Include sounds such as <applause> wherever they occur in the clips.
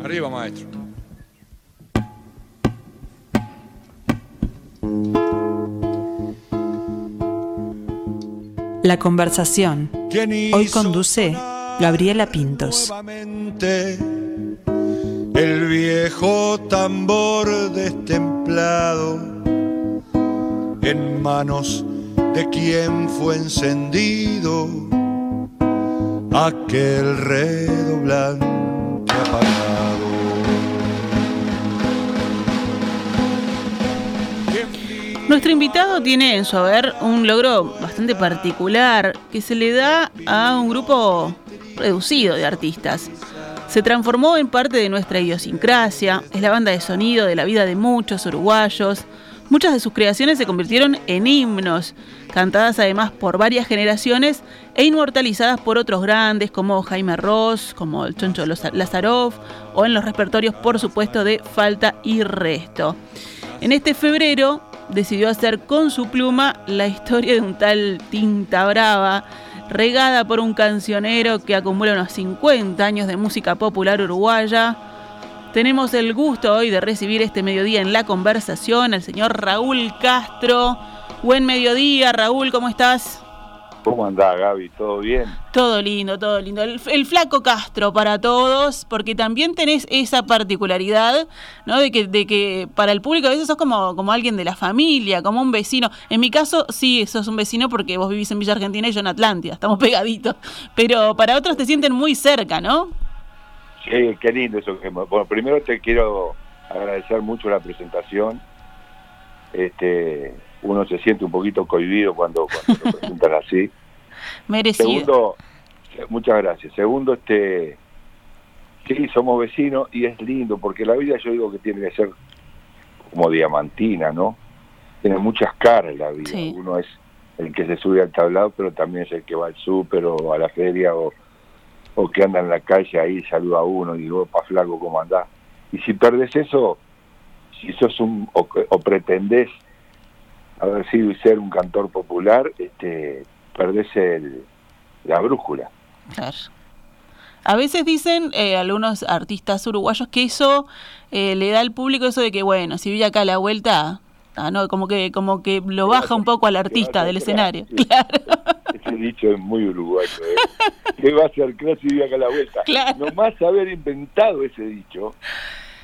Arriba, maestro. La conversación. Hoy conduce Gabriela Pintos. El viejo tambor destemplado en manos de quien fue encendido aquel redoblante apagado. Nuestro invitado tiene en su haber un logro bastante particular que se le da a un grupo reducido de artistas. Se transformó en parte de nuestra idiosincrasia, es la banda de sonido de la vida de muchos uruguayos. Muchas de sus creaciones se convirtieron en himnos, cantadas además por varias generaciones e inmortalizadas por otros grandes como Jaime Ross, como el Choncho Lazarov o en los repertorios por supuesto de Falta y Resto. En este febrero decidió hacer con su pluma la historia de un tal Tinta Brava, regada por un cancionero que acumula unos 50 años de música popular uruguaya. Tenemos el gusto hoy de recibir este mediodía en la conversación al señor Raúl Castro. Buen mediodía, Raúl, ¿cómo estás? ¿Cómo andás, Gaby? ¿Todo bien? Todo lindo, todo lindo. El, flaco Castro para todos, porque también tenés esa particularidad, ¿no? De que, de que para el público a veces sos como, como alguien de la familia, como un vecino. En mi caso, sí, sos un vecino porque vos vivís en Villa Argentina y yo en Atlántida, estamos <laughs> pegaditos. Pero para otros te sienten muy cerca, ¿no? Sí, qué lindo eso. Bueno, primero te quiero agradecer mucho la presentación. Este, uno se siente un poquito cohibido cuando, cuando lo presentan así. <laughs> Merecido. Segundo, muchas gracias. Segundo, este, sí, somos vecinos y es lindo porque la vida yo digo que tiene que ser como diamantina, ¿no? Tiene muchas caras la vida. Uno es el que se sube al tablado, pero también es el que va al súper o a la feria o, o que anda en la calle ahí, saluda a uno y digo, pa flaco, ¿cómo andás? Y si perdes eso, si sos un, o, o pretendés haber sido y ser un cantor popular, este, perdés el, la brújula. Claro. A veces dicen eh, algunos artistas uruguayos que eso eh, le da al público eso de que, bueno, si vive acá a la vuelta, ah, no, como que como que lo baja un poco al artista del escenario. Claro. Ese dicho es muy uruguayo. ¿eh? ¿Qué va a hacer clase y vive acá a la vuelta? <laughs> Claro. Nomás haber inventado ese dicho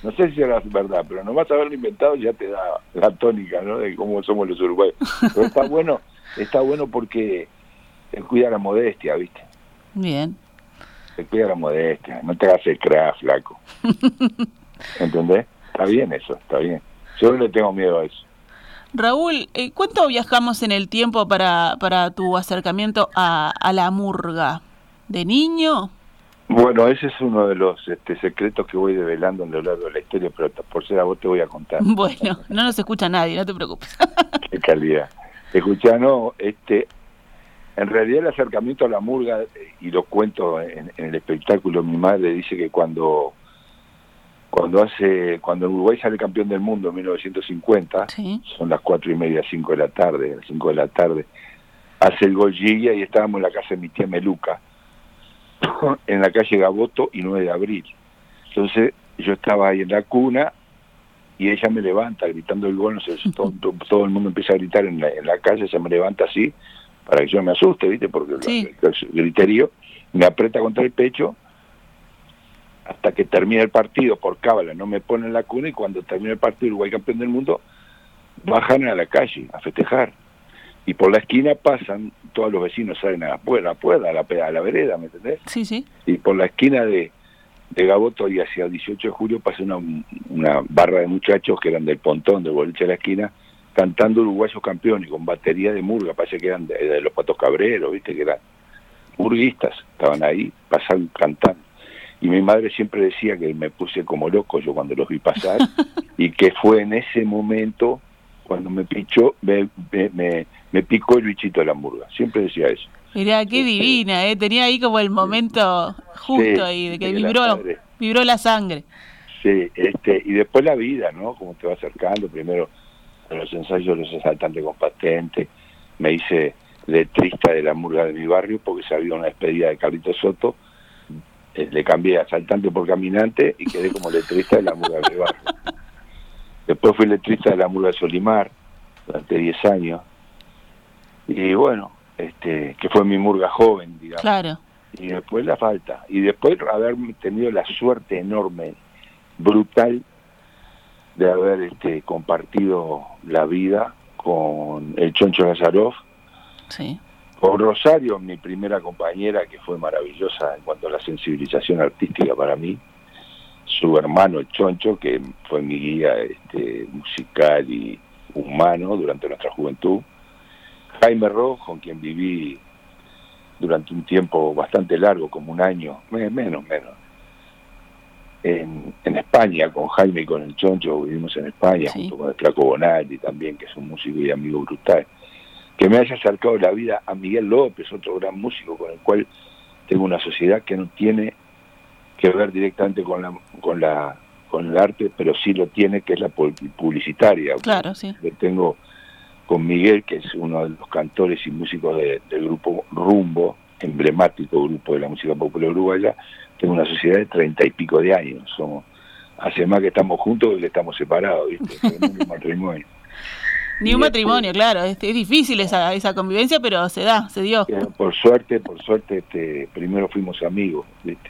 no sé si era verdad, pero nomás haberlo inventado ya te da la tónica, ¿no? De cómo somos los uruguayos. Pero está <laughs> bueno, está bueno porque te cuida la modestia, ¿viste? Bien. Te cuida la modestia, no te hagas el crack, flaco. <laughs> ¿Entendés? Está bien eso, está bien. Yo no le tengo miedo a eso. Raúl, eh, ¿cuánto viajamos en el tiempo para, para tu acercamiento a, a la murga? ¿De niño? Bueno, ese es uno de los este, secretos que voy develando a lo largo de la historia, pero por ser a vos te voy a contar. <laughs> Bueno, no nos escucha nadie, no te preocupes. <laughs> Qué calidad. Escucha, no, este, en realidad el acercamiento a la murga, y lo cuento en, el espectáculo, mi madre dice que cuando cuando hace cuando Uruguay sale campeón del mundo en 1950, son las cuatro y media, cinco de la tarde, las cinco de la tarde, hace el gol y estábamos en la casa de mi tía Meluca <laughs> en la calle Gaboto y 9 de abril. Entonces yo estaba ahí en la cuna y ella me levanta gritando el gol, no sé, <laughs> todo, todo, el mundo empieza a gritar en la, en la calle, se me levanta así para que yo me asuste, ¿viste? Porque el, griterío me aprieta contra el pecho hasta que termina el partido por cábala, no me pone en la cuna y cuando termina el partido Uruguay campeón del mundo, bajan a la calle a festejar y por la esquina pasan, todos los vecinos salen a la puerta, a la, a la, a la vereda, ¿me entendés? Sí, sí. Y por la esquina de, de Gaboto y hacia el 18 de julio pasa una, una barra de muchachos que eran del pontón, del boliche de la esquina, cantando uruguayos campeones con batería de murga, parece que eran de, los patos cabreros, viste que eran murguistas, estaban ahí, pasan cantando. Y mi madre siempre decía que me puse como loco yo cuando los vi pasar <laughs> y que fue en ese momento cuando me pichó, me, me, me, picó el bichito de la hamburga. Siempre decía eso. Mirá, qué divina, ¿eh? Tenía ahí como el momento justo ahí, de que vibró, vibró la sangre. Sí, este, y después la vida, ¿no? Como te va acercando, primero los ensayos los asaltantes con patente, me hice letrista de la murga de mi barrio porque se había una despedida de Carlito Soto, eh, le cambié a saltante por caminante y quedé como letrista de la murga de barrio. <laughs> Después fui letrista de la murga de Solimar durante 10 años. Y bueno, este, que fue mi murga joven, digamos. Claro. Y después la falta. Y después haber tenido la suerte enorme, brutal, de haber este, compartido la vida con el Choncho Lazaroff. Sí. Con Rosario, mi primera compañera, que fue maravillosa en cuanto a la sensibilización artística para mí. Su hermano, el Choncho, que fue mi guía este, musical y humano durante nuestra juventud. Jaime Rojo, con quien viví durante un tiempo bastante largo, como un año, menos, menos, en, España con Jaime y con el Choncho, vivimos en España, junto con el Flaco Bonaldi también, que es un músico y amigo brutal. Que me haya acercado la vida a Miguel López, otro gran músico con el cual tengo una sociedad que no tiene que ver directamente con la, con la con el arte, pero sí lo tiene, que es la publicitaria. Claro, sí. Que tengo con Miguel, que es uno de los cantores y músicos del grupo Rumbo, emblemático grupo de la música popular uruguaya, tengo una sociedad de treinta y pico de años. Somos, hace más que estamos juntos que estamos separados, ¿viste? <laughs> un matrimonio. Ni un matrimonio, claro, es, difícil esa, esa convivencia, pero se da, se dio. Por suerte, por suerte, este, primero fuimos amigos, ¿viste?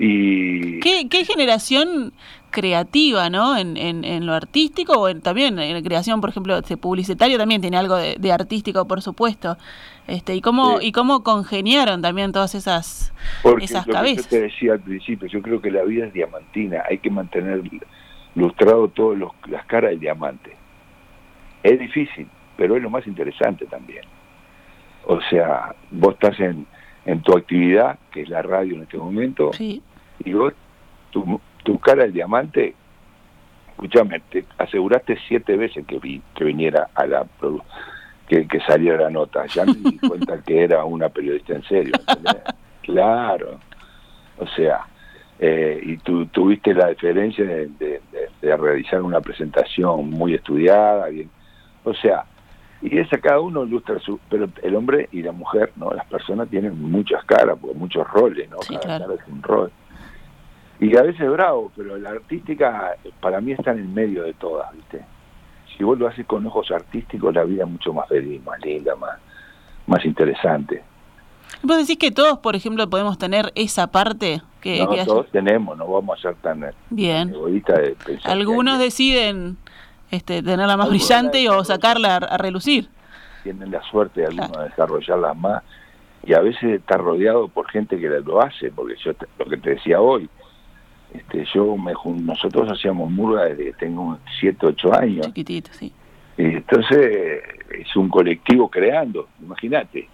Y... ¿Qué, qué generación creativa, ¿no? En, en, lo artístico o también en la creación, por ejemplo, este publicitario también tiene algo de, artístico, por supuesto. Este, y cómo y cómo congeniaron también todas esas esas cabezas. Que yo te decía al principio, yo creo que la vida es diamantina, hay que mantener lustrado todas las caras del diamante. Es difícil, pero es lo más interesante también. O sea, vos estás en, en tu actividad, que es la radio en este momento, sí y vos, tu, tu cara el diamante, escúchame, te aseguraste siete veces que, vi, que viniera a la que, que saliera la nota. Ya me di cuenta que era una periodista en serio. <laughs> claro. O sea, eh, y tú tuviste la diferencia de, de, realizar una presentación muy estudiada, bien. O sea, y esa cada uno ilustra su, pero el hombre y la mujer, no, las personas tienen muchas caras, porque muchos roles, ¿no? cada cara es un rol y a veces bravo, pero la artística para mí está en el medio de todas, ¿viste? Si vos lo haces con ojos artísticos, la vida es mucho más feliz, más linda, más, más interesante. ¿Vos decís que todos, por ejemplo, podemos tener esa parte? que, No, todos tenemos, no vamos a ser tan Bien. egoístas de pensar Algunos deciden este, tenerla más brillante o sacarla a, relucir. Tienen la suerte de algunos de desarrollarla más y a veces estar rodeado por gente que lo hace, porque yo lo que te decía hoy, este, yo me, nosotros hacíamos murga desde que tengo 7, 8 años. Chiquitito, sí. Entonces es un colectivo creando, imagínate.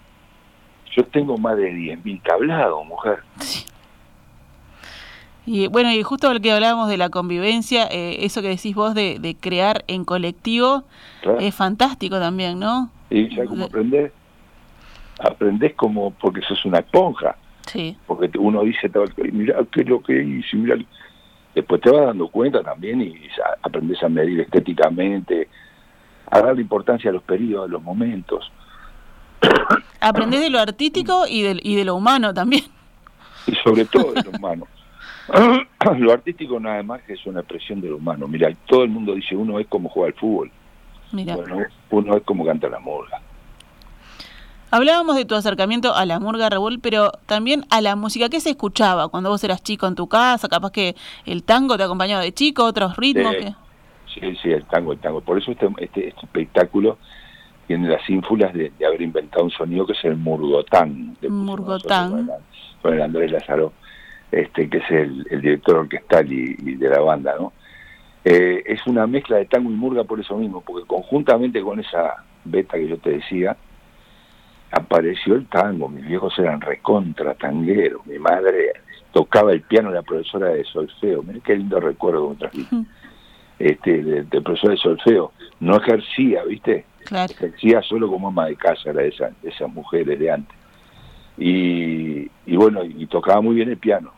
Yo tengo más de 10.000 tablados, mujer. Y bueno, y justo el que hablábamos de la convivencia, eh, eso que decís vos de, de crear en colectivo, es fantástico también, ¿no? Y ya como aprendés, aprendés como porque sos una esponja. Porque uno dice, mira qué es lo que hice, mira. Después te vas dando cuenta también y aprendes a medir estéticamente, a darle importancia a los periodos, a los momentos. <coughs> Aprendés de lo artístico y de, y de lo humano también. Y sobre todo de lo humano. <coughs> lo artístico nada más que es una expresión de lo humano. Mira, todo el mundo dice uno es como juega al fútbol. Mira. Bueno, uno es como canta la murga. Hablábamos de tu acercamiento a la murga revuel, pero también a la música. ¿Qué se escuchaba cuando vos eras chico en tu casa? Capaz que el tango te acompañaba de chico, otros ritmos. Sí, sí, el tango, el tango. Por eso este, este, este espectáculo tiene las ínfulas de, haber inventado un sonido que es el murgotán. Murgotán. Con el Andrés Lázaro, este, que es el, director orquestal y, de la banda, ¿no? Eh, es una mezcla de tango y murga por eso mismo, porque conjuntamente con esa beta que yo te decía, apareció el tango, mis viejos eran recontra tangueros, mi madre tocaba el piano la profesora de solfeo, mira qué lindo recuerdo trajiste, este, de, de, profesora de solfeo, no ejercía, ¿viste? Ejercía solo como ama de casa, era de, esas mujeres de antes. Y, y bueno, y tocaba muy bien el piano.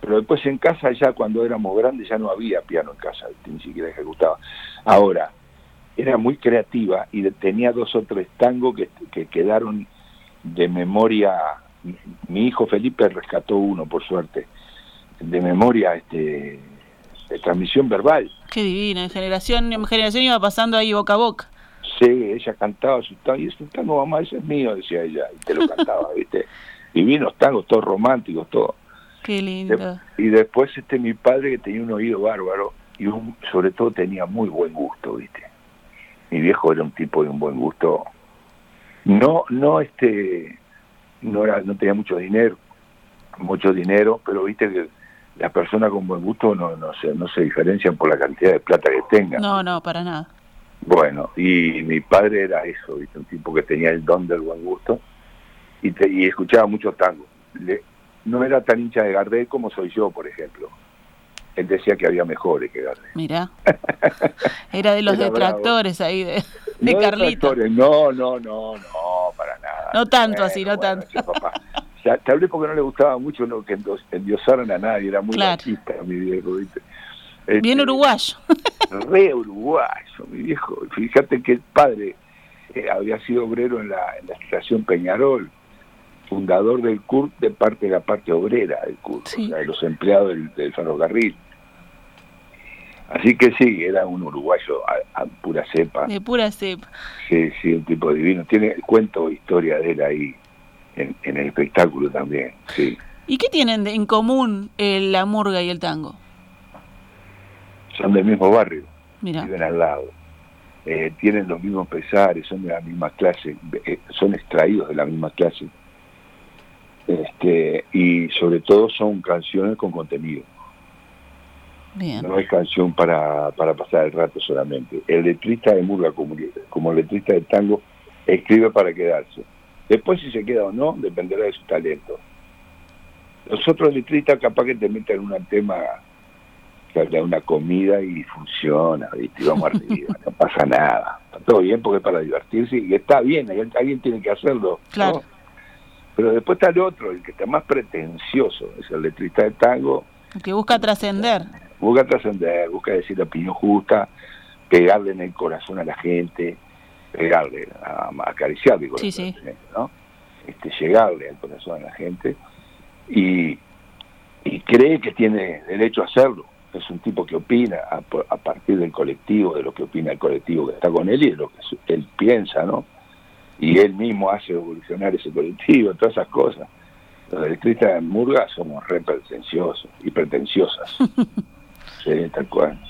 Pero después en casa ya cuando éramos grandes ya no había piano en casa, ni siquiera ejecutaba. Ahora, era muy creativa y tenía dos o tres tangos que, quedaron de memoria mi hijo Felipe rescató uno, por suerte, de memoria, este, de transmisión verbal. Qué divina, en generación en generación iba pasando ahí boca a boca. Sí, ella cantaba su tango, y ese tango, mamá, ese es mío, decía ella, y te lo cantaba, <laughs> ¿viste? Divinos tangos, todos románticos, todo. Qué lindo. y después este mi padre que tenía un oído bárbaro y un, sobre todo tenía muy buen gusto, ¿viste? Mi viejo era un tipo de un buen gusto. No, no este, no era, no tenía mucho dinero, mucho dinero, pero viste que las personas con buen gusto no, no se, no se diferencian por la cantidad de plata que tengan. No, no, para nada. Bueno, y mi padre era eso, ¿viste? un tipo que tenía el don del buen gusto y, y escuchaba mucho tango. no era tan hincha de Gardel como soy yo, por ejemplo. Él decía que había mejores que Gardel. Mira, <laughs> era de los detractores ahí de, de no. No, no, no, no, para nada. No tanto así, no tanto. Ya, te hablé porque no le gustaba mucho lo que endiosaran a nadie, era muy claro. mi viejo, ¿viste? Bien este, uruguayo. <laughs> Re uruguayo, mi viejo. Fíjate que el padre eh, había sido obrero en la, en la estación Peñarol, fundador del CURT de parte de la parte obrera del o sea, de los empleados del, ferrocarril. Así que sí, era un uruguayo a, pura cepa. De pura cepa. Sí, sí, un tipo divino. Tiene cuento historia de él ahí en, el espectáculo también, sí. ¿Y qué tienen en común la murga y el tango? Son del mismo barrio, viven al lado. Eh, tienen los mismos pesares, son de la misma clase, eh, son extraídos de la misma clase este, y sobre todo son canciones con contenido. No es canción para, para pasar el rato solamente. El letrista de Murga, como, como letrista de tango, escribe para quedarse. Después si se queda o no, dependerá de su talento. Los otros letristas capaz que te meten en un tema que una comida y funciona, ¿viste? vamos arriba, <laughs> no pasa nada. Está todo bien porque es para divertirse y está bien, alguien tiene que hacerlo. Claro. Pero después está el otro, el que está más pretencioso, es el letrista de tango. El que busca trascender. Busca trascender, busca decir la opinión justa, pegarle en el corazón a la gente, pegarle, a, acariciarle el corazón a gente, ¿no? Este, llegarle al corazón a la gente y, y cree que tiene derecho a hacerlo. Es un tipo que opina a, a partir del colectivo, de lo que opina el colectivo que está con él y de lo que él piensa, ¿no? Y él mismo hace evolucionar ese colectivo, todas esas cosas. Los electristas de Murga somos re pretenciosos y pretenciosas. <laughs> sí, tal cual.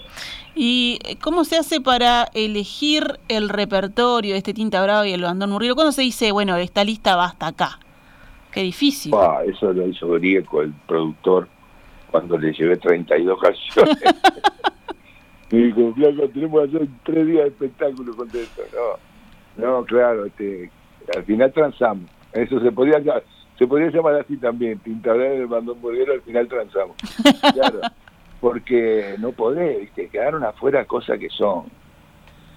¿Y cómo se hace para elegir el repertorio de este Tinta Bravo y el Bandón Murriero? ¿Cuándo se dice, bueno, esta lista va hasta acá? Qué difícil. eso lo hizo Grieco, el productor, cuando le llevé 32 canciones. <laughs> Me dijo, Flaco, tenemos que hacer tres días de espectáculo con esto. No no, claro, este, al final transamos. Eso se podría se podría llamar así también, Tintadera del bandón bolero, al final transamos. <laughs> Claro, porque no podés, ¿viste? quedaron afuera cosas que son,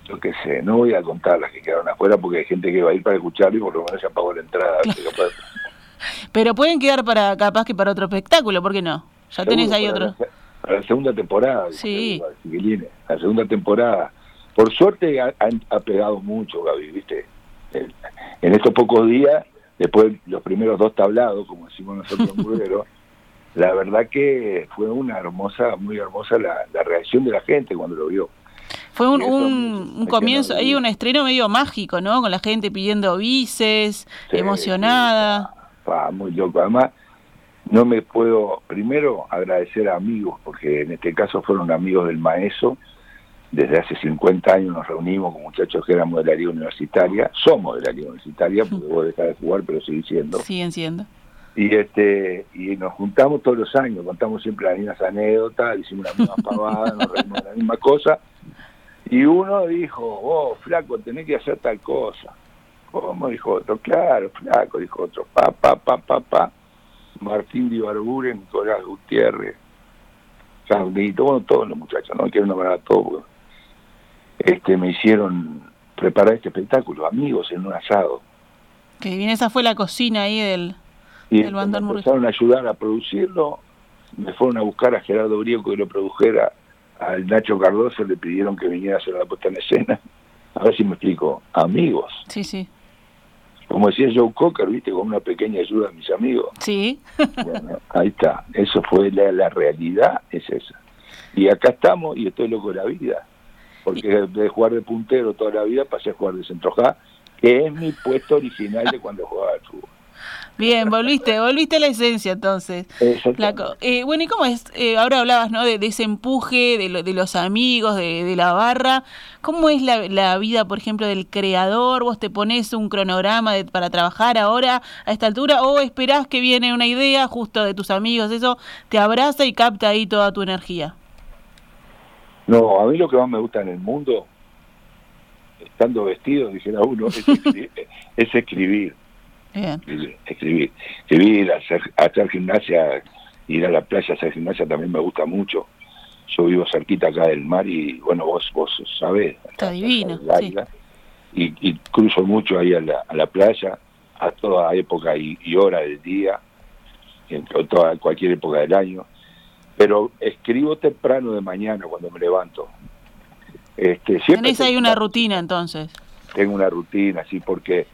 yo qué sé, no voy a contar las que quedaron afuera porque hay gente que va a ir para escucharlo y por lo menos ya pagó la entrada. Pero pueden quedar para capaz que para otro espectáculo, ¿por qué no? Ya tenés ahí otro. para la segunda temporada. Sí. La segunda temporada por suerte ha, pegado mucho, Gaby, ¿viste? En estos pocos días, después de los primeros dos tablados, como decimos nosotros en <laughs> la verdad que fue una hermosa, muy hermosa la, reacción de la gente cuando lo vio. Fue un, un, comienzo, ahí un estreno medio mágico, ¿no? Con la gente pidiendo bices, emocionada. muy loco. Además, no me puedo, primero agradecer a amigos, porque en este caso fueron amigos del maestro, desde hace 50 años nos reunimos con muchachos que éramos de la Liga Universitaria, somos de la Liga Universitaria, porque vos dejás de jugar, pero sigue siendo. Siguen siendo. Y este y nos juntamos todos los años, contamos siempre las mismas anécdotas, hicimos la misma <laughs> pavada, nos reímos de la misma cosa. Y uno dijo, oh, flaco, tenés que hacer tal cosa. ¿Cómo? Dijo otro, claro, flaco, dijo otro, pa, pa, pa, pa, pa. Martín de Ibarburen, Nicolás Gutiérrez, Carlito, bueno, todos los muchachos, no quiero nombrar a todos, este, me hicieron preparar este espectáculo, amigos en un asado. Que bien, esa fue la cocina ahí del, y del Me empezaron a ayudar a producirlo, me fueron a buscar a Gerardo Brieco que lo produjera, al Nacho Cardoso le pidieron que viniera a hacer la puesta en escena. A ver si me explico, amigos. Sí, sí. como decía Joe Cocker, viste, con una pequeña ayuda de mis amigos. Sí. bueno, ahí está, eso fue la, la realidad, es esa. Y acá estamos y estoy loco de la vida, porque de jugar de puntero toda la vida pasé a jugar de centrojá, que es mi puesto original de cuando jugaba al fútbol. Bien, volviste, volviste a la esencia entonces. Eh, bueno, ¿y cómo es? Eh, ahora hablabas, ¿no? De, ese empuje, de, de los amigos, de, la barra. ¿Cómo es la, vida, por ejemplo, del creador? ¿Vos te pones un cronograma para trabajar ahora a esta altura o esperás que viene una idea justo de tus amigos, eso te abraza y capta ahí toda tu energía? No, a mí lo que más me gusta en el mundo, estando vestido, dijera uno, es <laughs> escribir. Escribir, escribir, hacer, hacer gimnasia, ir a la playa a hacer gimnasia también me gusta mucho. Yo vivo cerquita acá del mar y bueno, vos vos sabés. Está divino. Y, cruzo mucho ahí a la, a la playa a toda época y, hora del día, en toda, cualquier época del año. Pero escribo temprano de mañana cuando me levanto. Este, siempre ¿Tenés ahí una rutina entonces? Tengo una rutina, sí, porque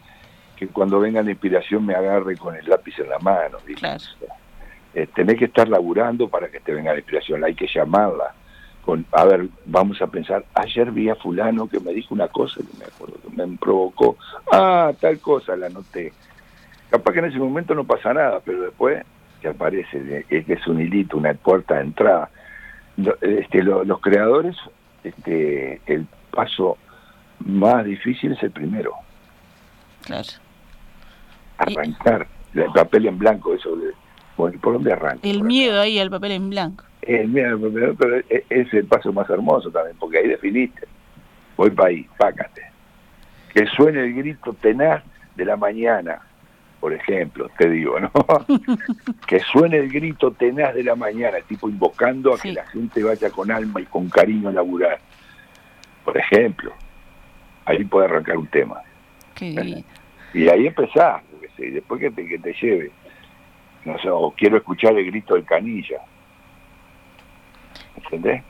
que cuando venga la inspiración me agarre con el lápiz en la mano. Claro. Eh, tenés que estar laburando para que te venga la inspiración, hay que llamarla. Con, a ver, vamos a pensar, ayer vi a fulano que me dijo una cosa que me acuerdo, que me provocó, ah, tal cosa, la noté. Capaz que en ese momento no pasa nada, pero después que aparece, es que es un hilito, una puerta de entrada. Este, los creadores, este, el paso más difícil es el primero. Claro arrancar el papel en blanco, eso de, ¿por dónde arranca? El miedo ahí al papel en blanco. El miedo al papel, pero e, es el paso más hermoso también, porque ahí definiste. Voy para ahí, pácate. Que suene el grito tenaz de la mañana, por ejemplo, te digo, ¿no? <laughs> que suene el grito tenaz de la mañana, tipo invocando a que la gente vaya con alma y con cariño a laburar. Por ejemplo, ahí puede arrancar un tema. y ahí empezás, y después que te, que te lleve. No sé, o quiero escuchar el grito del canilla. ¿Entendés?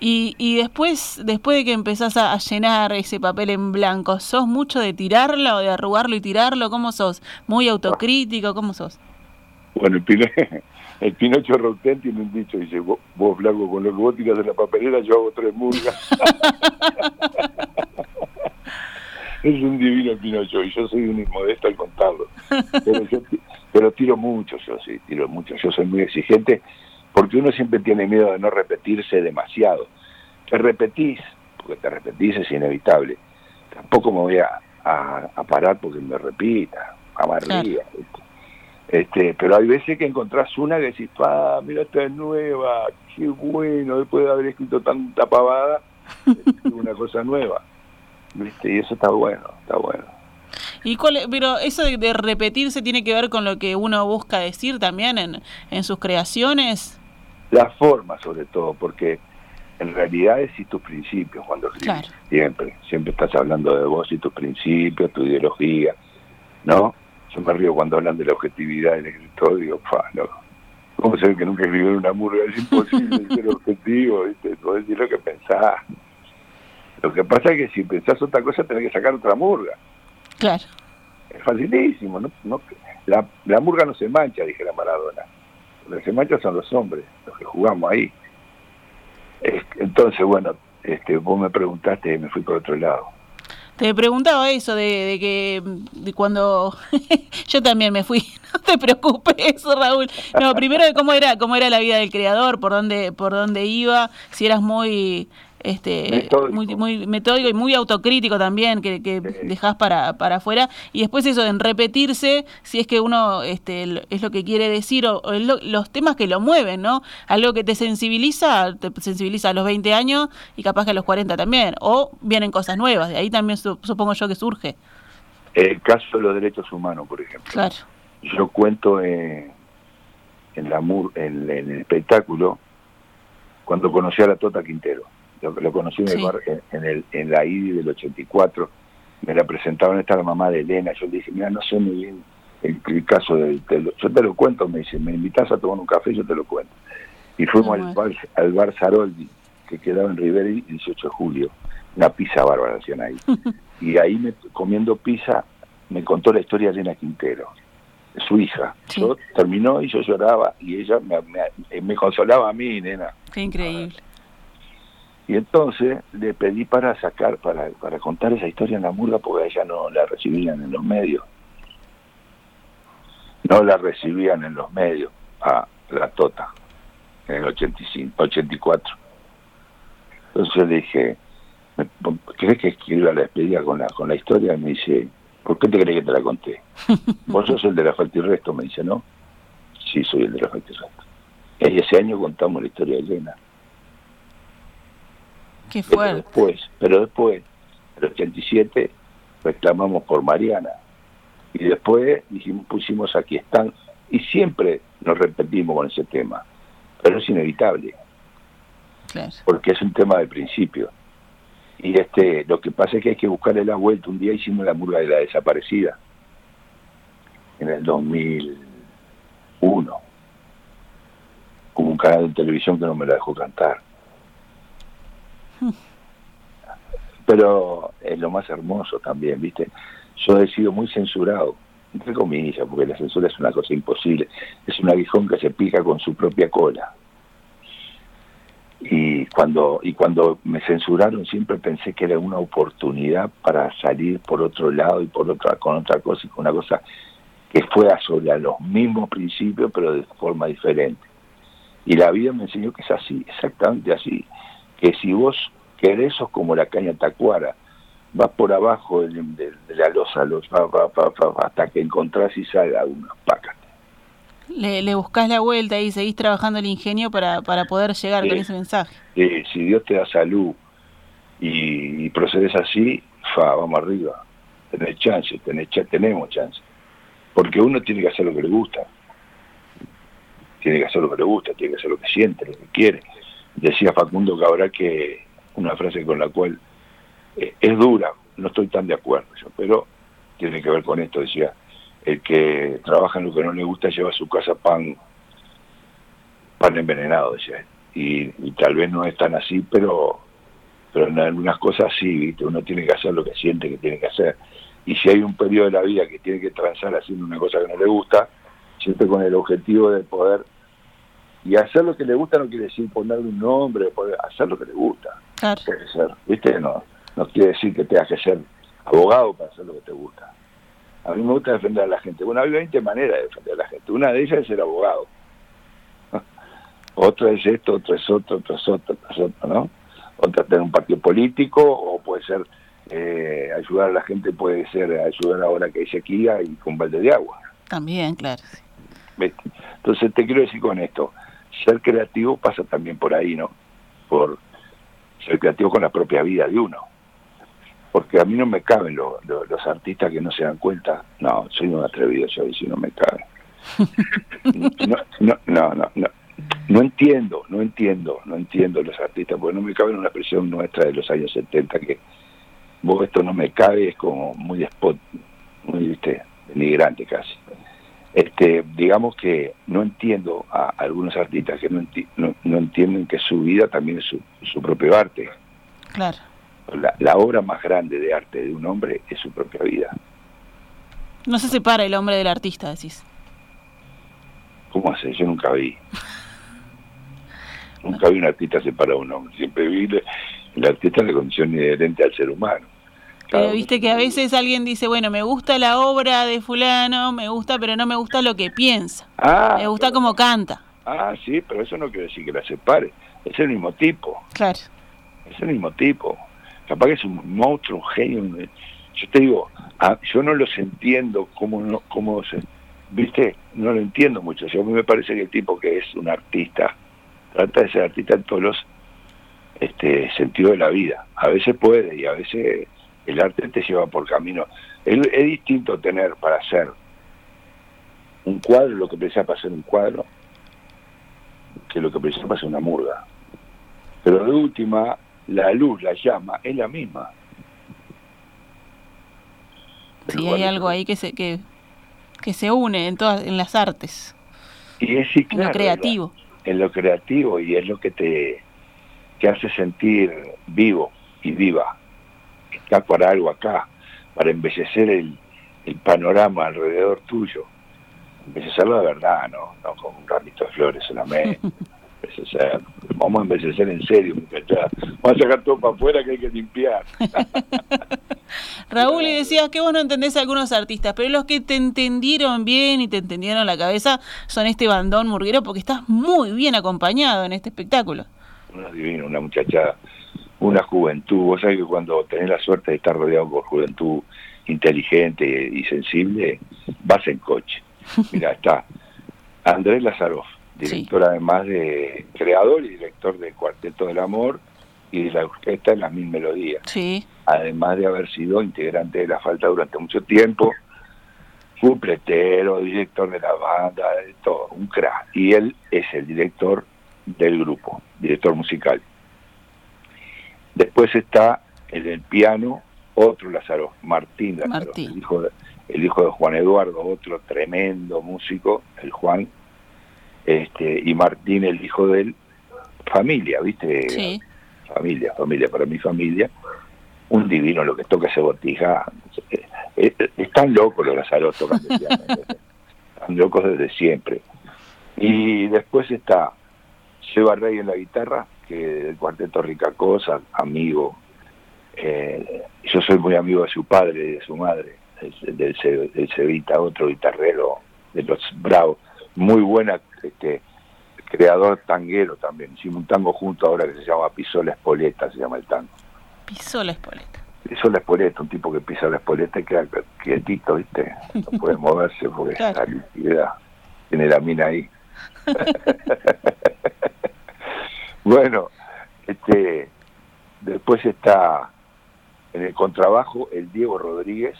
Y, y después, después de que empezás a, llenar ese papel en blanco, ¿sos mucho de tirarlo o de arrugarlo y tirarlo? ¿Cómo sos? ¿Muy autocrítico? ¿Cómo sos? Bueno, el, <laughs> el Pinocho Routen tiene un dicho, dice, vos, vos, Blanco, con lo que vos tiras de la papelera, yo hago tres murgas. <laughs> es un divino Pinocho y yo soy un inmodesto al contarlo. Pero, tiro mucho, yo sí, tiro mucho. Yo soy muy exigente porque uno siempre tiene miedo de no repetirse demasiado. Te repetís, porque te repetís es inevitable. Tampoco me voy a, parar porque me repita, amarría. Este, pero hay veces que encontrás una que decís, pa, mira, esta es nueva, qué bueno, después de haber escrito tanta pavada, una cosa nueva. Y eso está bueno, está bueno. ¿Y cuál, pero eso de, repetirse tiene que ver con lo que uno busca decir también en, en sus creaciones? La forma sobre todo, porque en realidad es y tus principios cuando escribes, siempre, siempre estás hablando de vos y tus principios, tu ideología, ¿no? Yo me río cuando hablan de la objetividad del escritor, digo, fa, no, ¿cómo se ve que nunca escribió una murga? Es imposible <laughs> ser objetivo, ¿viste? Podés decir lo que pensás, lo que pasa es que si pensás otra cosa tenés que sacar otra murga. Claro. Es facilísimo. ¿no? no la, la murga no se mancha, dije la Maradona. Lo que son los hombres, los que jugamos ahí. entonces, bueno, este, vos me preguntaste y me fui por otro lado. Te preguntaba eso de, que cuando <laughs> yo también me fui, <laughs> no te preocupes, Raúl. No, primero de cómo era, cómo era la vida del creador, por dónde, por dónde iba, si eras muy este muy, muy metódico y muy autocrítico también que, que dejas para, para afuera. Y después eso en repetirse si es que uno este es lo que quiere decir o, los temas que lo mueven no algo que te sensibiliza te sensibiliza a los 20 años y capaz que a los 40 también. O vienen cosas nuevas de ahí también supongo yo que surge. El caso de los derechos humanos por ejemplo. Claro. Yo cuento en la en el espectáculo cuando conocí a la Tota Quintero lo, conocí en, el en, el, en la IDI del 84, me la presentaron, esta la mamá de Elena, yo le dije, mira, no sé muy bien el, caso del... yo te lo cuento, me dice, me invitas a tomar un café, yo te lo cuento. Y fuimos al, bar, al bar Saroldi, que quedaba en Rivera, 18 de julio, una pizza bárbara hacían ahí. <laughs> y ahí me, comiendo pizza, me contó la historia de Elena Quintero, su hija. Yo terminó y yo lloraba y ella me, consolaba a mí, nena. Qué increíble. Y entonces le pedí para sacar, para, para contar esa historia en la murga porque ella no la recibían en los medios. No la recibían en los medios a la Tota en el 85, 84. Entonces le dije, ¿crees que escriba la despedida con la, con la historia? Y me dice, ¿por qué te crees que te la conté? <laughs> Vos sos el de la falta y resto, me dice, ¿no? Sí, soy el de la falta y resto. Y ese año contamos la historia de Elena. Qué fuerte. Pero después, pero después, en el 87, reclamamos por Mariana. Y después dijimos, pusimos aquí están. Y siempre nos repetimos con ese tema. Pero es inevitable. Porque es un tema de principio. Y este, lo que pasa es que hay que buscarle la vuelta. Un día hicimos la murga de la desaparecida. En el 2001. Como un canal de televisión que no me la dejó cantar. <laughs> Pero es lo más hermoso también, ¿viste? Yo he sido muy censurado, entre comillas, porque la censura es una cosa imposible. Es un aguijón que se pica con su propia cola. Y cuando, y cuando me censuraron siempre pensé que era una oportunidad para salir por otro lado y por otra, con otra cosa y con una cosa que fuera sobre los mismos principios pero de forma diferente. Y la vida me enseñó que es así, exactamente así, que si vos querés sos como la caña tacuara, vas por abajo de, la losa los, hasta que encontrás y salga una paca le, le buscás la vuelta y seguís trabajando el ingenio para, para poder llegar con ese mensaje. si Dios te da salud y, procedes así, fa, vamos arriba. Tenés chance, tenés, tenemos chance. Porque uno tiene que hacer lo que le gusta. Tiene que hacer lo que le gusta, tiene que hacer lo que siente, lo que quiere. Decía Facundo Cabral que una frase con la cual eh, es dura, no estoy tan de acuerdo yo, pero tiene que ver con esto, decía, el que trabaja en lo que no le gusta lleva a su casa pan, pan envenenado, decía Y, tal vez no es tan así, pero, pero en algunas cosas sí, ¿viste? uno tiene que hacer lo que siente que tiene que hacer. Y si hay un periodo de la vida que tiene que transar haciendo una cosa que no le gusta, siempre con el objetivo de poder... Y hacer lo que le gusta no quiere decir ponerle un nombre, hacer lo que le gusta. Claro. Puede ser, ¿viste? No, no quiere decir que tengas que ser abogado para hacer lo que te gusta. A mí me gusta defender a la gente. Bueno, hay 20 maneras de defender a la gente. Una de ellas es ser abogado. <laughs> Otra es esto, otra es otro, otra es otro, otra es otro, ¿no? Otra es tener un partido político o puede ser eh, ayudar a la gente, puede ser ayudar ahora que hay sequía y con balde de agua. También, claro. Entonces te quiero decir con esto, ser creativo pasa también por ahí, ¿no? Por ser creativo con la propia vida de uno porque a mí no me caben los artistas que no se dan cuenta. No, soy un atrevido yo, si no me cabe. <laughs> No, no, no, no, no. entiendo, no entiendo, no entiendo los artistas, porque no me cabe una expresión nuestra de los años 70 que vos esto no me cabe, es como muy spot, muy ¿viste? denigrante casi. Este, digamos que no entiendo a algunos artistas que no, no, entienden que su vida también es su, su propio arte. Claro la, obra más grande de arte de un hombre es su propia vida. No se separa el hombre del artista, decís. ¿Cómo hace? Yo nunca vi. <laughs> nunca vi un artista separado de un hombre. Siempre vi el artista la condición inherente al ser humano. Pero viste que a veces alguien dice, bueno, me gusta la obra de fulano, me gusta, pero no me gusta lo que piensa. Ah, me gusta cómo canta. Ah, sí, pero eso no quiere decir que la separe. Es el mismo tipo. Claro. Es el mismo tipo capaz que es un monstruo, un genio. Yo te digo, yo no los entiendo cómo, no, cómo se... ¿Viste? No lo entiendo mucho. a mí me parece que el tipo que es un artista, trata de ser artista en todos los este, sentidos de la vida. A veces puede y a veces el arte te lleva por camino. Es, distinto tener para hacer un cuadro, lo que precisa para hacer un cuadro, que lo que precisa para hacer una murga. Pero de última, la luz, la llama, es la misma. Sí, hay algo ahí que se, que, que se une en todas en las artes. Y es en lo creativo. En lo, creativo y es lo que te, te hace sentir vivo y viva. Está para algo acá, para embellecer el, el panorama alrededor tuyo, embellecerlo de verdad, no, no con un ramito de flores solamente. <laughs> vamos a embellecer en serio, muchachos. Vamos a sacar todo para afuera que hay que limpiar. <laughs> Raúl, y decías que vos no entendés a algunos artistas, pero los que te entendieron bien y te entendieron la cabeza son este bandón murguero porque estás muy bien acompañado en este espectáculo. Una divina, una muchacha, una juventud. Vos sabés que cuando tenés la suerte de estar rodeado por juventud inteligente y sensible, vas en coche. Mira, está Andrés Lazaroff, director además de creador y director del Cuarteto del Amor y de la orquesta de las mil melodías. Sí. Además de haber sido integrante de la falta durante mucho tiempo, cupletero, director de la banda, de todo, un crack. Y él es el director del grupo, director musical. Después está en el piano otro Lázaro, Martín Lázaro, El, hijo de, el hijo de Juan Eduardo, otro tremendo músico, el Juan, este, y Martín, el hijo de él, familia, ¿viste? Sí. Familia, familia, para mi familia, un divino lo que toca ese botija. Eh, eh, están locos los Lazaros tocan <laughs> están locos desde siempre. Y después está Seba Rey en la guitarra, que del cuarteto Rica Cosa, amigo. Eh, yo soy muy amigo de su padre y de su madre, del, del Cevita, otro guitarrero de los Bravos. Muy buena este, creador tanguero también. Hicimos un tango junto ahora que se llama Pisola Espoleta, se llama el tango. Pisola Espoleta. Pisola Espoleta, un tipo que pisa la espoleta y queda quietito, ¿viste? No puede moverse porque <laughs> está liquidez tiene la mina ahí. <laughs> bueno, este después está en el contrabajo el Diego Rodríguez,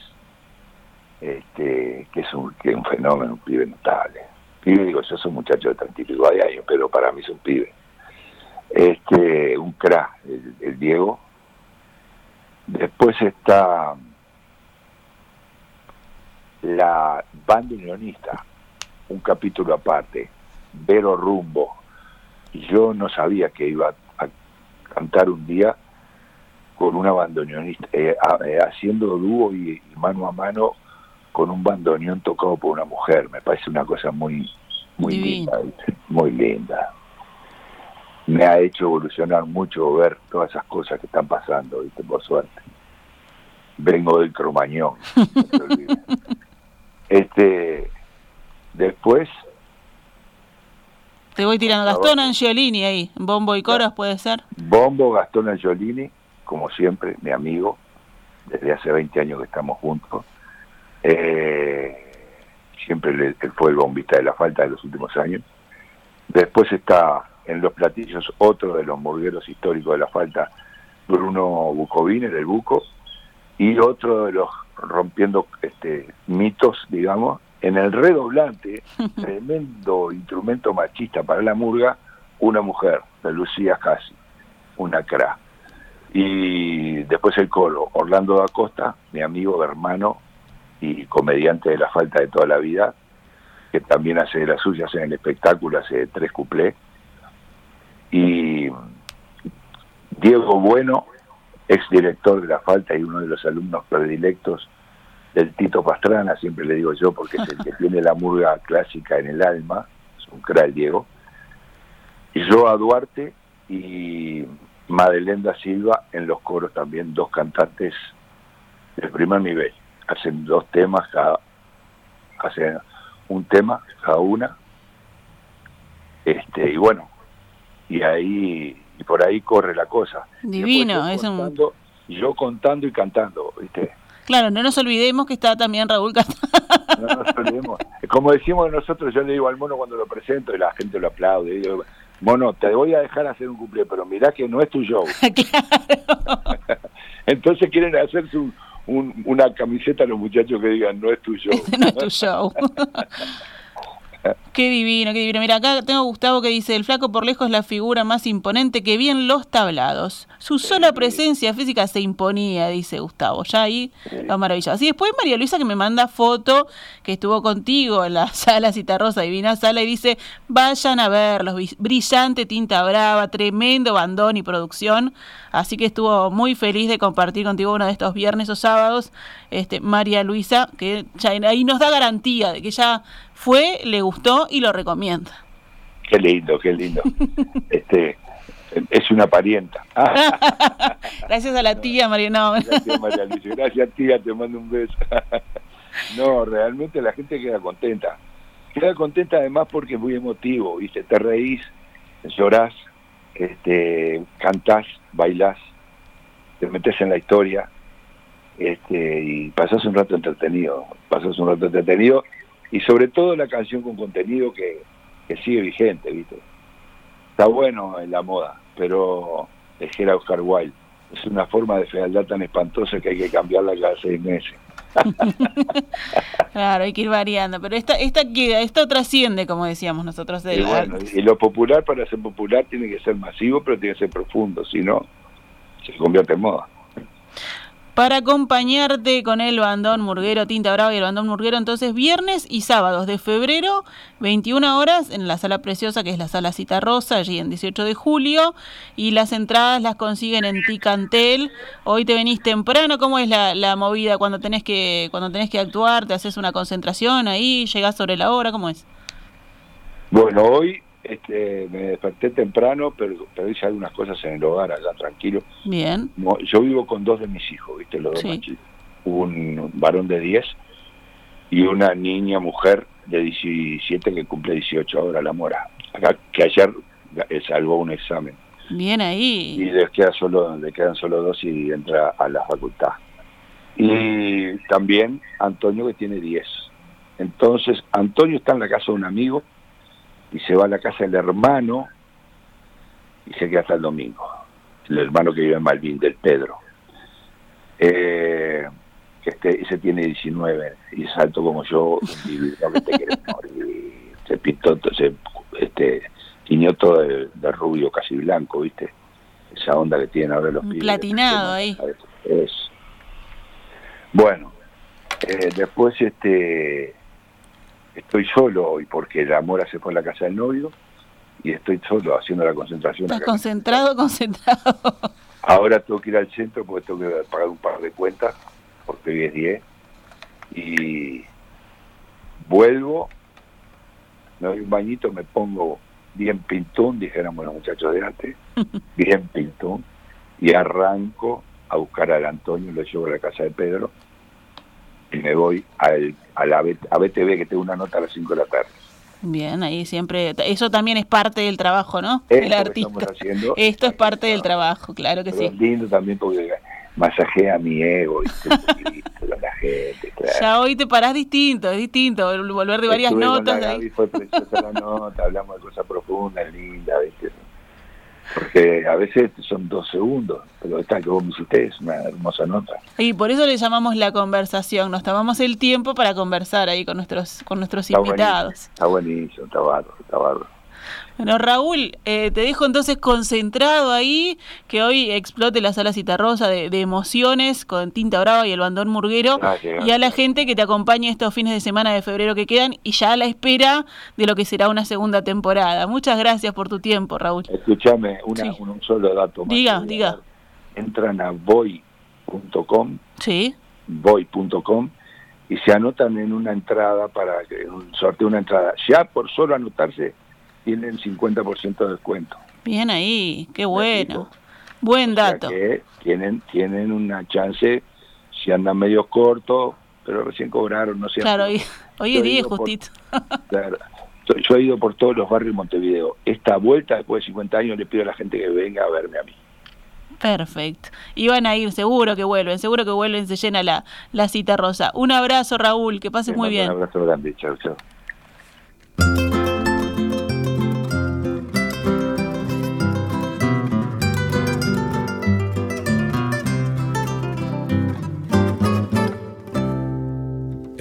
este, que es un, que es un fenómeno, un pibe notable pibe, digo, yo soy un muchacho de treinta y años, pero para mí es un pibe. Este, un crack, el, Diego. Después está la banda unionista, un capítulo aparte, Vero Rumbo. Yo no sabía que iba a cantar un día con una bandoneonista, eh, eh, haciendo dúo y, mano a mano con un bandoneón tocado por una mujer. Me parece una cosa muy, muy linda, muy linda. Me ha hecho evolucionar mucho ver todas esas cosas que están pasando, ¿viste? por suerte. Vengo del cromañón. <laughs> este, después te voy tirando Gastón Angiolini ahí, bombo y coros puede ser. Bombo, Gastón Angiolini, como siempre, mi amigo, desde hace 20 años que estamos juntos. Eh, siempre él fue el bombista de la falta de los últimos años. Después está en los platillos otro de los morgueros históricos de la falta, Bruno Bucovine, del Buco, y otro de los rompiendo este, mitos, digamos, en el redoblante, <laughs> tremendo instrumento machista para la murga, una mujer, de Lucía Casi, una cra. Y después el colo, Orlando da Costa, mi amigo, hermano, y comediante de la falta de toda la vida, que también hace de las suyas en el espectáculo, hace tres cuplés. Y Diego Bueno, ex director de la falta y uno de los alumnos predilectos del Tito Pastrana, siempre le digo yo porque es el que <laughs> tiene la murga clásica en el alma, es un crack Diego. Y yo a Duarte y Madelenda Silva en los coros también, dos cantantes del primer nivel hacen dos temas cada, hacen un tema cada una, este, y bueno, y ahí, y por ahí corre la cosa. Divino, es un... Yo contando y cantando, ¿viste? Claro, no nos olvidemos que está también Raúl cantando. <laughs> No nos olvidemos. Como decimos nosotros, yo le digo al mono cuando lo presento y la gente lo aplaude. digo, mono, te voy a dejar hacer un cumple, pero mirá que no es tu show. <laughs> claro. <laughs> Entonces quieren hacer su, una camiseta a los muchachos que digan no es tu show. no es tu show. Qué divino, qué divino. Mira, acá tengo a Gustavo que dice, el flaco por lejos es la figura más imponente que vi en los tablados. Su sola presencia física se imponía, dice Gustavo. Ya ahí lo maravilloso. Así después María Luisa que me manda foto que estuvo contigo en la <laughs> sala Citarrosa, divina sala, y dice, vayan a verlos, brillante tinta brava, tremendo bandón y producción. Así que estuvo muy feliz de compartir contigo uno de estos viernes o sábados, este, María Luisa, que ya ahí nos da garantía de que ya fue, le gustó y lo recomienda. Qué lindo, qué lindo. <laughs> este es una parienta. <laughs> Gracias a la tía <laughs> María. Gracias María Luisa. Gracias tía, te mando un beso. no, realmente la gente queda contenta. Queda contenta además porque es muy emotivo, ¿viste? Te reís, llorás, este, cantás, bailás, te metes en la historia este, y pasás un rato entretenido. Pasás un rato entretenido y sobre todo la canción con contenido que, sigue vigente, ¿viste? Está bueno en la moda, pero era Oscar Wilde. Es una forma de fealdad tan espantosa que hay que cambiarla cada seis meses. <laughs> claro, hay que ir variando, pero esta esta queda, esto trasciende, como decíamos nosotros. y, bueno, y lo popular para ser popular tiene que ser masivo, pero tiene que ser profundo, si no, se convierte en moda para acompañarte con el bandón murguero, Tinta Brava y el bandón murguero. Entonces, viernes y sábados de febrero, 21 horas, en la sala preciosa que es la sala Cita Rosa, allí en 18 de julio. Y las entradas las consiguen en Ticantel. Hoy te venís temprano. ¿Cómo es la, la movida cuando tenés, que, cuando tenés que actuar? ¿Te haces una concentración ahí? ¿Llegás sobre la hora? ¿Cómo es? Bueno, hoy este, me desperté temprano, pero, pero hice algunas cosas en el hogar allá, tranquilo. Bien. yo vivo con dos de mis hijos, ¿viste? Los dos Un varón de 10 y una niña, mujer de 17 que cumple 18 ahora, la mora. Acá, que ayer salvó un examen. Bien ahí. Y les, queda solo, le quedan solo dos y entra a la facultad. Y también Antonio que tiene 10. Entonces, Antonio está en la casa de un amigo y se va a la casa del hermano y se queda hasta el domingo. El hermano que vive en Malvin, del Pedro. Eh, este, ese tiene 19 y es alto como yo, Se pintó, se este, tiñó todo de, rubio casi blanco, ¿viste? Esa onda que tienen ahora los pibes. Platinado ahí. Es. Bueno, eh, después este estoy solo hoy porque la mora se fue a la casa del novio y estoy solo haciendo la concentración. Estás concentrado, <laughs> concentrado. Ahora tengo que ir al centro porque tengo que pagar un par de cuentas porque hoy es 10 y vuelvo, me doy un bañito, me pongo bien pintón, dijéramos los muchachos de arte, <laughs> bien pintón, y arranco a buscar al Antonio, lo llevo a la casa de Pedro y me voy al, a la a BTV que tengo una nota a las 5 de la tarde. Bien, ahí siempre, eso también es parte del trabajo, ¿no? el artista. Esto es parte del trabajo, claro que sí. Es lindo también porque masajea mi ego, <laughs> la gente. Ya hoy te parás distinto, es distinto, volver de varias notas. ahí. fue preciosa la nota, hablamos de cosas profundas, lindas, ¿viste? Porque a veces son dos segundos, pero esta que vos me hiciste es una hermosa nota. Y por eso le llamamos la conversación, nos tomamos el tiempo para conversar ahí con nuestros con nuestros invitados. está buenísimo, está bárbaro, está bárbaro. Bueno, Raúl, eh, te dejo entonces concentrado ahí, que hoy explote la sala citarrosa de, de emociones con Tinta Brava y el Bandón Murguero, y a la gente que te acompañe estos fines de semana de febrero que quedan, y ya a la espera de lo que será una segunda temporada. Muchas gracias por tu tiempo, Raúl. Escúchame, un solo dato más. Diga, diga. Entran a boy.com, sí. boy.com, y se anotan en una entrada para que un sorteo una entrada. Ya por solo anotarse tienen 50% de descuento. Bien ahí, qué bueno. Buen dato. tienen, tienen una chance, si andan medio cortos, pero recién cobraron, no sé. Claro, hoy, hoy es día justito. <laughs> claro, yo he ido por todos los barrios de Montevideo. Esta vuelta, después de 50 años, le pido a la gente que venga a verme a mí. Perfecto. Y van a ir, seguro que vuelven, seguro que vuelven, se llena la, la cita rosa. Un abrazo, Raúl, que pases muy bien. Un abrazo grande, chao, chao.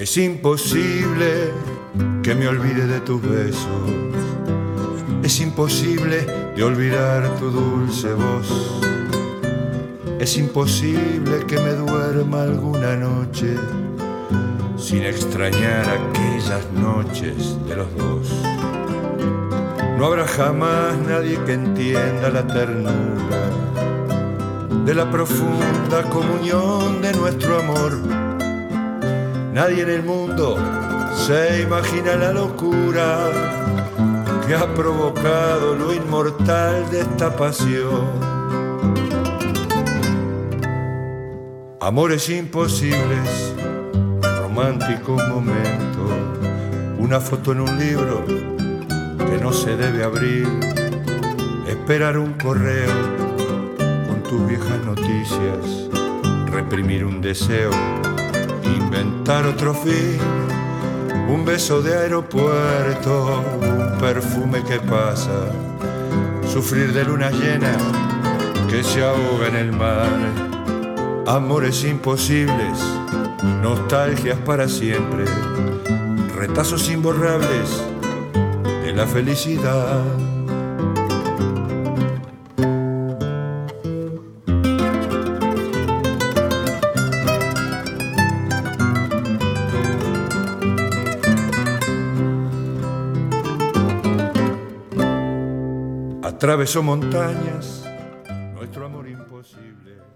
Es imposible que me olvide de tus besos. Es imposible de olvidar tu dulce voz. Es imposible que me duerma alguna noche sin extrañar aquellas noches de los dos. No habrá jamás nadie que entienda la ternura de la profunda comunión de nuestro amor. Nadie en el mundo se imagina la locura que ha provocado lo inmortal de esta pasión. Amores imposibles, románticos momentos, una foto en un libro que no se debe abrir, esperar un correo con tus viejas noticias, reprimir un deseo, inventar otro fin. Un beso de aeropuerto, un perfume que pasa, sufrir de luna llena que se ahoga en el mar, amores imposibles, nostalgias para siempre, retazos imborrables de la felicidad. Atravesó montañas